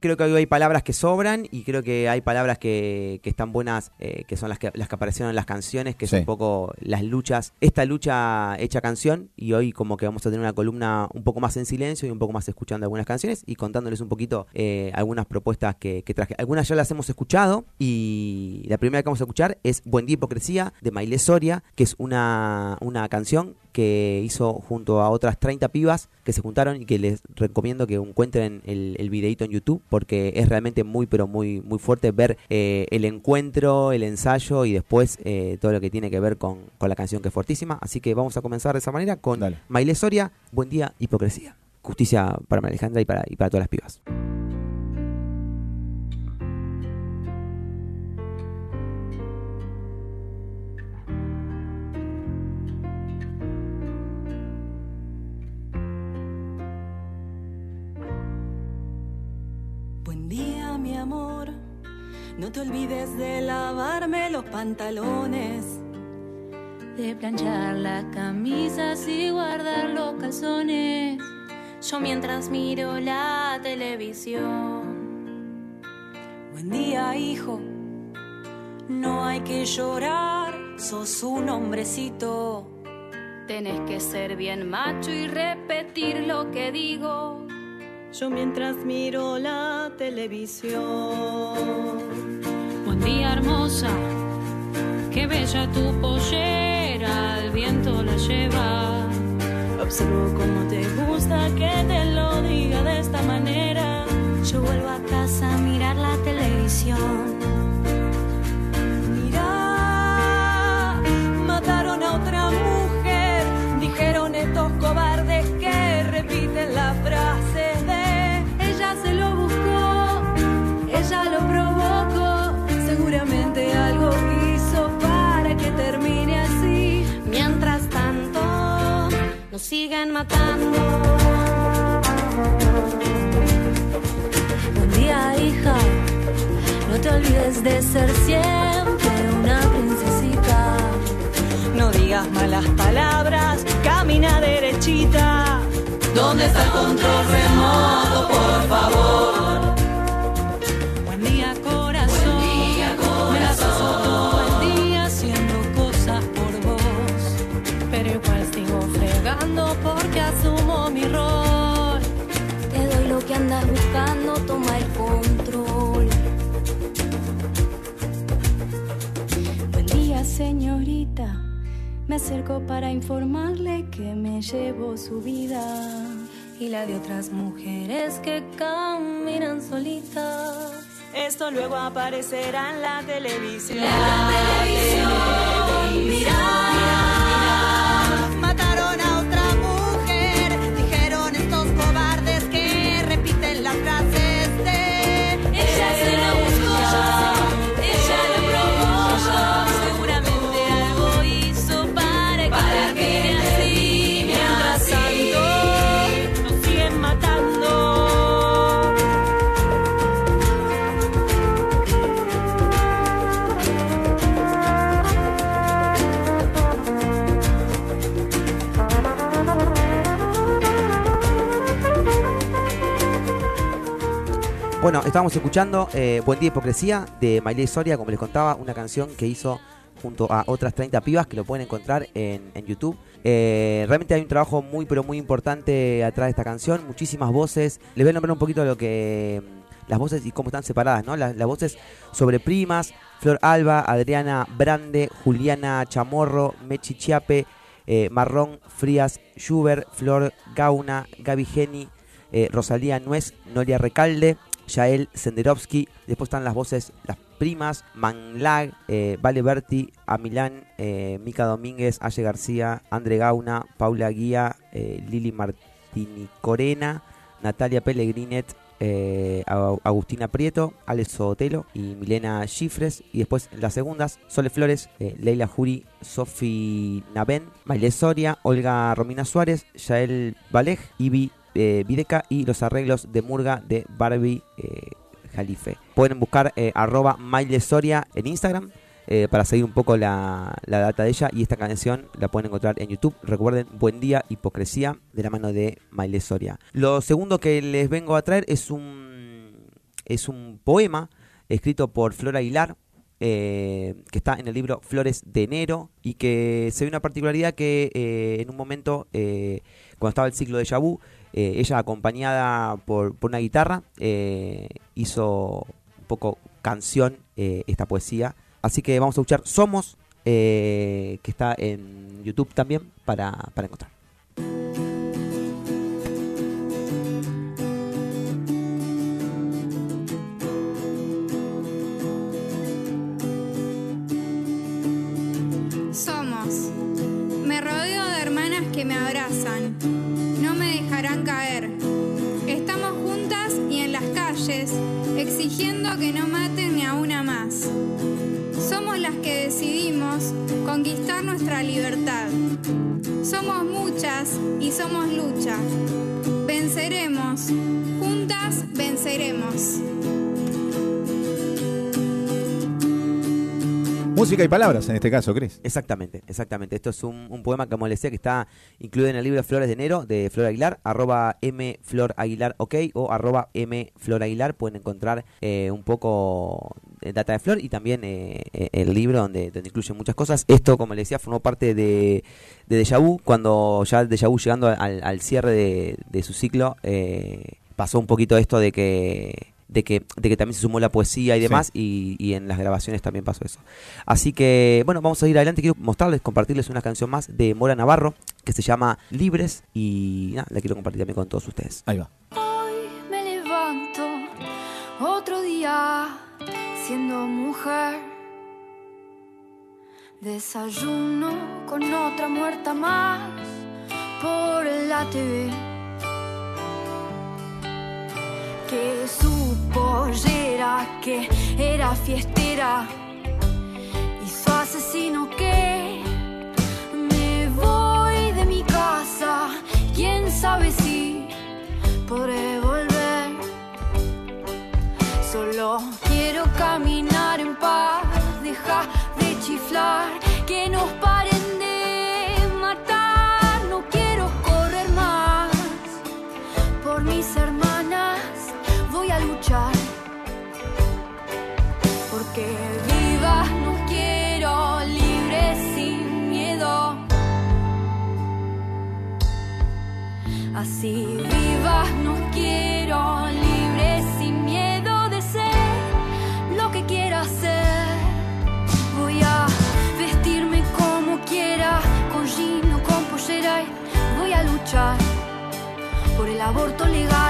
Creo que hoy hay palabras que sobran y creo que hay palabras que, que están buenas, eh, que son las que, las que aparecieron en las canciones, que Sí. es un poco las luchas, esta lucha hecha canción y hoy como que vamos a tener una columna un poco más en silencio y un poco más escuchando algunas canciones y contándoles un poquito eh, algunas propuestas que, que traje. Algunas ya las hemos escuchado y la primera que vamos a escuchar es Buen Día Hipocresía de Maile Soria, que es una, una canción que hizo junto a otras 30 pibas que se juntaron y que les recomiendo que encuentren el, el videito en YouTube porque es realmente muy pero muy muy fuerte ver eh, el encuentro, el ensayo y después eh, todo lo que tiene que ver con, con la canción que es fortísima. Así que vamos a comenzar de esa manera con Dale. Maile Soria, Buen Día Hipocresía. Justicia para María Alejandra y para, y para todas las pibas. Los pantalones. De planchar las camisas y guardar los calzones. Yo mientras miro la televisión. Buen día, hijo. No hay que llorar, sos un hombrecito. Tenés que ser bien macho y repetir lo que digo. Yo mientras miro la televisión. Día, hermosa. Qué bella tu pollera, el viento la lleva. Observo cómo te gusta que te lo diga de esta manera. Yo vuelvo a casa a mirar la televisión. Nos siguen matando. Buen día, hija. No te olvides de ser siempre una princesita. No digas malas palabras, camina derechita. ¿Dónde está el control remoto, por favor? Me acerco para informarle que me llevo su vida. y la de otras mujeres que caminan solitas. Esto luego aparecerá en la televisión. Mira, mataron Bueno, estábamos escuchando eh, Buen Día Hipocresía de Miley Soria, como les contaba, una canción que hizo junto a otras 30 pibas que lo pueden encontrar en, en YouTube. Eh, realmente hay un trabajo muy, pero muy importante atrás de esta canción, muchísimas voces. Les voy a nombrar un poquito lo que las voces y cómo están separadas, ¿no? Las, las voces sobre primas, Flor Alba, Adriana Brande, Juliana Chamorro, Mechi Chiape, eh, Marrón, Frías, Schubert, Flor Gauna, Gaby Geni, eh, Rosalía Nuez, Noria Recalde, Yael Senderovsky, después están las voces, las primas, Manlag, eh, Vale Berti, Amilán, eh, Mica Domínguez, Aye García, Andre Gauna, Paula Guía, eh, Lili Martini Corena, Natalia Pellegrinet, eh, Ag- Agustina Prieto, Alex Sotelo y Milena Chifres. Y después las segundas, Sole Flores, eh, Leila Juri, Sofi Naben, Maile Soria, Olga Romina Suárez, Yael Valej, Ibi Videca y los arreglos de Murga de Barbie eh, Jalife. Pueden buscar eh, Soria en Instagram. eh, para seguir un poco la, la data de ella y esta canción la pueden encontrar en YouTube. Recuerden, Buen Día, Hipocresía, de la mano de Maile Soria. Lo segundo que les vengo a traer es un, es un poema escrito por Flor Aguilar, eh, que está en el libro Flores de Enero y que se ve una particularidad que eh, en un momento, cuando estaba el ciclo de Yabú, ella acompañada por, por una guitarra hizo un poco canción esta poesía. Así que vamos a escuchar Somos, que está en YouTube también para, para encontrar. me abrazan, no me exigiendo que no maten ni a una más. Somos las que decidimos conquistar nuestra libertad. Somos muchas y somos lucha. Venceremos, juntas venceremos. Música y palabras en este caso, Cris. Exactamente, exactamente. Esto es un, poema, como les decía, que está incluido en el libro Flores de Enero de Flor Aguilar, arroba M Flor Aguilar OK o arroba M Flor Aguilar. Pueden encontrar eh, un poco de data de Flor y también eh, eh, el libro donde, donde incluye muchas cosas. Esto, como les decía, formó parte de, de Deja Vu, cuando ya Deja Vu llegando al, cierre de, de, su ciclo, pasó un poquito esto de que de que, de que también se sumó la poesía y demás, y, y, en las grabaciones también pasó eso. Así que, bueno, vamos a ir adelante. Quiero mostrarles, compartirles una canción más de Mora Navarro, que se llama Libres, y nada, la quiero compartir también con todos ustedes. Ahí va. Hoy me levanto otro día siendo mujer. Desayuno con otra muerta más por la TV que su pollera, que era fiestera, y su asesino que me voy de mi casa, quién sabe si podré volver. Solo quiero caminar en paz, deja de chiflar, que nos paren Así vivas no quiero, libre sin miedo de ser lo que quiera ser. Voy a vestirme como quiera, con jean o con pollera. Voy a luchar por el aborto legal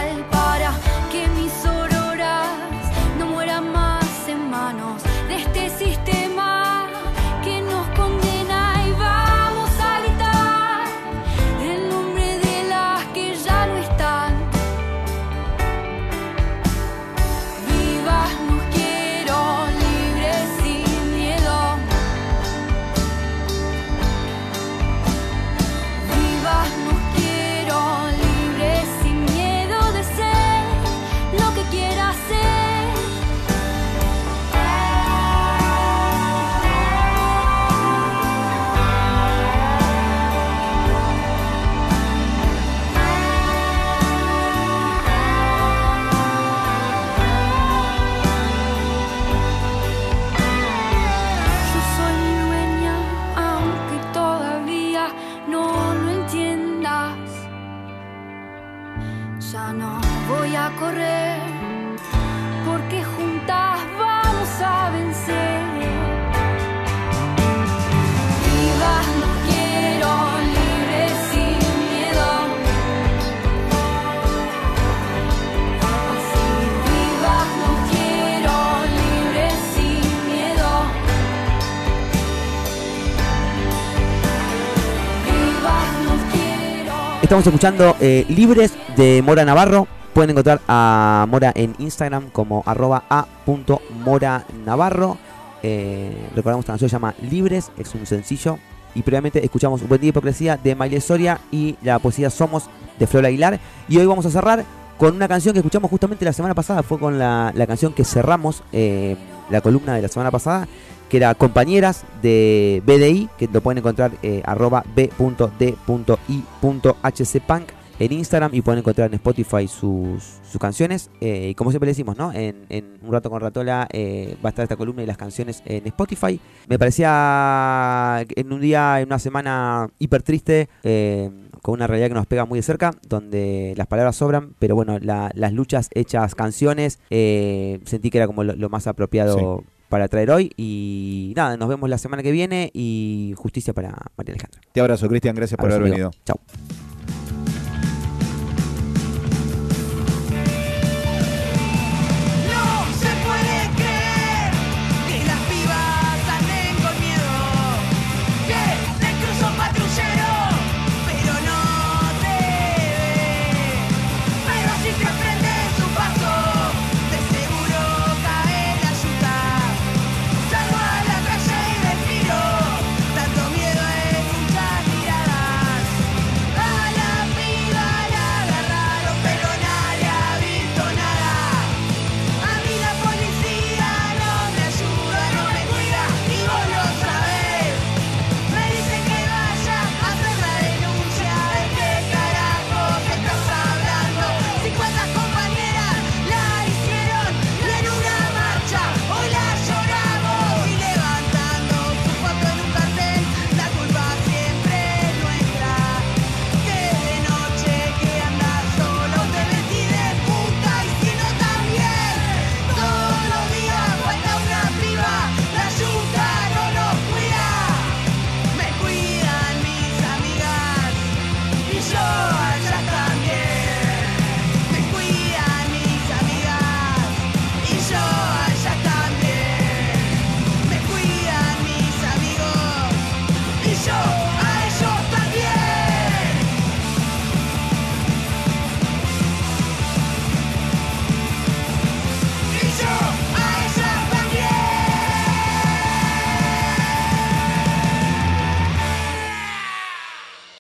Estamos escuchando eh, Libres de Mora Navarro. Pueden encontrar a Mora en Instagram como arroba a.mora Eh, recordamos esta canción se llama Libres, es un sencillo. Y previamente escuchamos Buen Día Hipocresía de Maile Soria y la poesía Somos de Flor Aguilar. Y hoy vamos a cerrar con una canción que escuchamos justamente la semana pasada. Fue con la, canción que cerramos eh, la columna de la semana pasada que era compañeras de BDI, que lo pueden encontrar eh, arroba b.d.i.hcpunk. en Instagram y pueden encontrar en Spotify sus, sus canciones. Eh, y como siempre le decimos, ¿no? En, en Un Rato con Ratola eh, va a estar esta columna y las canciones en Spotify. Me parecía en un día, en una semana hiper triste, eh, con una realidad que nos pega muy de cerca, donde las palabras sobran, pero bueno, la- las luchas hechas canciones, sentí que era como lo, lo más apropiado para traer hoy. Y nada, nos vemos la semana que viene y justicia para María Alejandra. Te abrazo, Cristian. Gracias por haber amigo. venido. Chau.